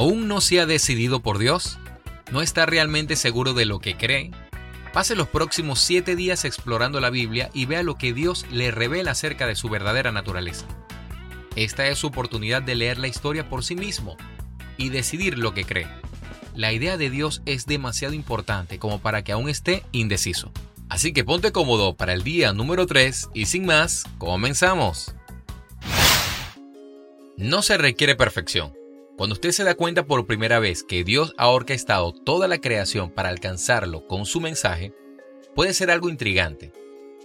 ¿Aún no se ha decidido por Dios? ¿No está realmente seguro de lo que cree? Pase los próximos siete días explorando la Biblia y vea lo que Dios le revela acerca de su verdadera naturaleza. Esta es su oportunidad de leer la historia por sí mismo y decidir lo que cree. La idea de Dios es demasiado importante como para que aún esté indeciso. Así que ponte cómodo para el día número 3 y sin más, comenzamos. No se requiere perfección. Cuando usted se da cuenta por primera vez que Dios ha orquestado toda la creación para alcanzarlo con su mensaje, puede ser algo intrigante,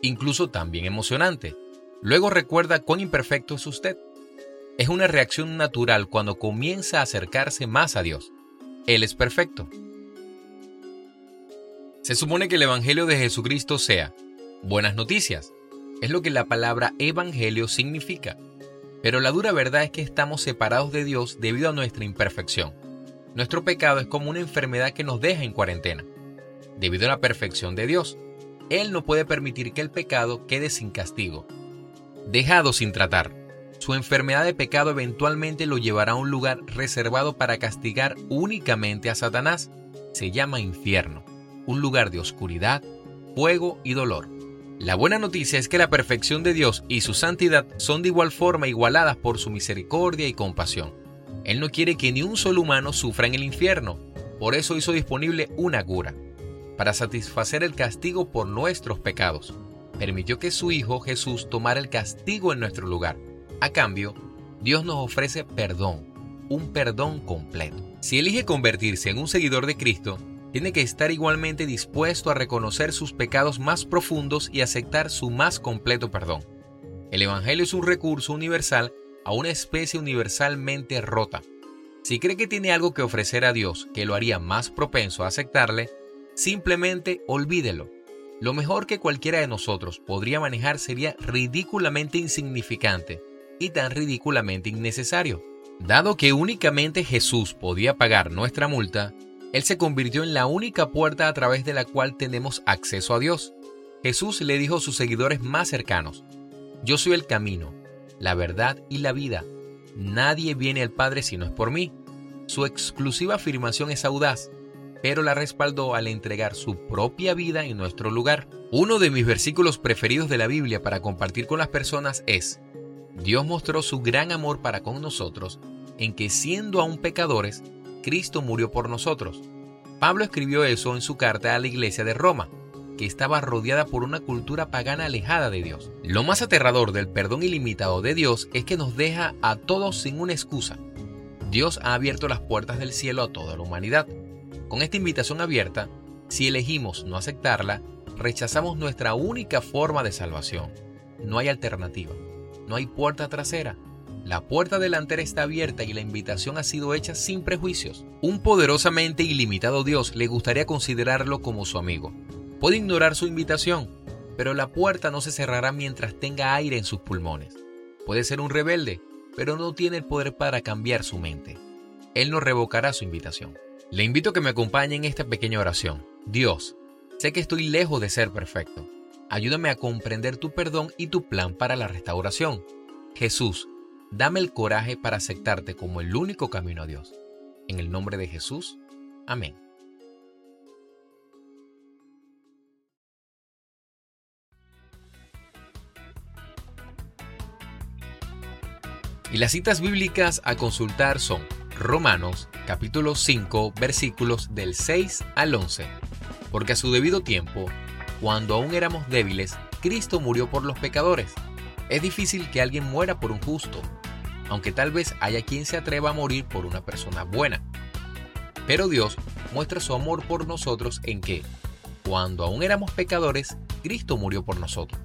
incluso también emocionante. Luego recuerda cuán imperfecto es usted. Es una reacción natural cuando comienza a acercarse más a Dios. Él es perfecto. Se supone que el Evangelio de Jesucristo sea buenas noticias. Es lo que la palabra Evangelio significa. Pero la dura verdad es que estamos separados de Dios debido a nuestra imperfección. Nuestro pecado es como una enfermedad que nos deja en cuarentena. Debido a la perfección de Dios, Él no puede permitir que el pecado quede sin castigo, dejado sin tratar. Su enfermedad de pecado eventualmente lo llevará a un lugar reservado para castigar únicamente a Satanás. Se llama infierno un lugar de oscuridad, fuego y dolor. La buena noticia es que la perfección de Dios y su santidad son de igual forma igualadas por su misericordia y compasión. Él no quiere que ni un solo humano sufra en el infierno, por eso hizo disponible una cura, para satisfacer el castigo por nuestros pecados. Permitió que su Hijo Jesús tomara el castigo en nuestro lugar. A cambio, Dios nos ofrece perdón, un perdón completo. Si elige convertirse en un seguidor de Cristo, tiene que estar igualmente dispuesto a reconocer sus pecados más profundos y aceptar su más completo perdón. El Evangelio es un recurso universal a una especie universalmente rota. Si cree que tiene algo que ofrecer a Dios que lo haría más propenso a aceptarle, simplemente olvídelo. Lo mejor que cualquiera de nosotros podría manejar sería ridículamente insignificante y tan ridículamente innecesario. Dado que únicamente Jesús podía pagar nuestra multa, él se convirtió en la única puerta a través de la cual tenemos acceso a Dios. Jesús le dijo a sus seguidores más cercanos, Yo soy el camino, la verdad y la vida. Nadie viene al Padre si no es por mí. Su exclusiva afirmación es audaz, pero la respaldó al entregar su propia vida en nuestro lugar. Uno de mis versículos preferidos de la Biblia para compartir con las personas es, Dios mostró su gran amor para con nosotros en que siendo aún pecadores, Cristo murió por nosotros. Pablo escribió eso en su carta a la iglesia de Roma, que estaba rodeada por una cultura pagana alejada de Dios. Lo más aterrador del perdón ilimitado de Dios es que nos deja a todos sin una excusa. Dios ha abierto las puertas del cielo a toda la humanidad. Con esta invitación abierta, si elegimos no aceptarla, rechazamos nuestra única forma de salvación. No hay alternativa, no hay puerta trasera, la puerta delantera está abierta y la invitación ha sido hecha sin prejuicios. Un poderosamente ilimitado Dios le gustaría considerarlo como su amigo. Puede ignorar su invitación, pero la puerta no se cerrará mientras tenga aire en sus pulmones. Puede ser un rebelde, pero no tiene el poder para cambiar su mente. Él no revocará su invitación. Le invito a que me acompañe en esta pequeña oración. Dios, sé que estoy lejos de ser perfecto. Ayúdame a comprender tu perdón y tu plan para la restauración. Jesús, Dame el coraje para aceptarte como el único camino a Dios. En el nombre de Jesús. Amén. Y las citas bíblicas a consultar son Romanos capítulo 5 versículos del 6 al 11. Porque a su debido tiempo, cuando aún éramos débiles, Cristo murió por los pecadores es difícil que alguien muera por un justo, aunque tal vez haya quien se atreva a morir por una persona buena. Pero Dios muestra su amor por nosotros en que, cuando aún éramos pecadores, Cristo murió por nosotros.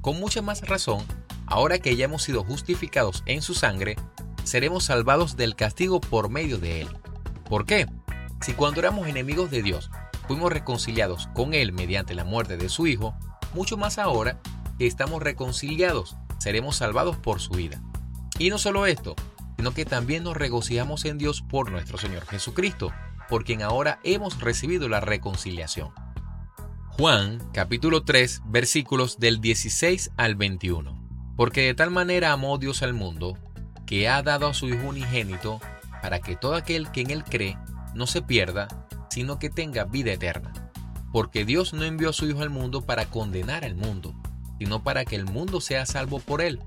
Con mucha más razón, ahora que ya hemos sido justificados en su sangre, seremos salvados del castigo por medio de Él. ¿Por qué? Si cuando éramos enemigos de Dios fuimos reconciliados con Él mediante la muerte de su Hijo, mucho más ahora estamos reconciliados, seremos salvados por su vida. Y no solo esto, sino que también nos regocijamos en Dios por nuestro Señor Jesucristo, por quien ahora hemos recibido la reconciliación. Juan capítulo 3 versículos del 16 al 21. Porque de tal manera amó Dios al mundo, que ha dado a su Hijo unigénito, para que todo aquel que en Él cree no se pierda, sino que tenga vida eterna. Porque Dios no envió a su Hijo al mundo para condenar al mundo, sino para que el mundo sea salvo por Él.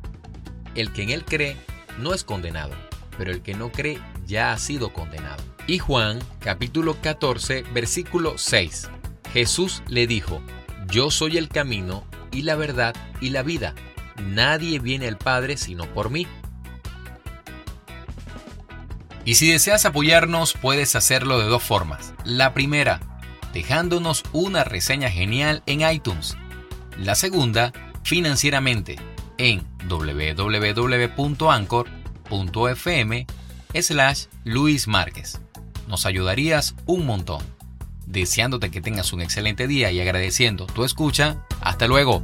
El que en Él cree no es condenado, pero el que no cree ya ha sido condenado. Y Juan capítulo 14 versículo 6. Jesús le dijo, Yo soy el camino y la verdad y la vida. Nadie viene al Padre sino por mí. Y si deseas apoyarnos, puedes hacerlo de dos formas. La primera, dejándonos una reseña genial en iTunes. La segunda, financieramente, en www.anchor.fm slash Luis Márquez. Nos ayudarías un montón. Deseándote que tengas un excelente día y agradeciendo tu escucha. Hasta luego.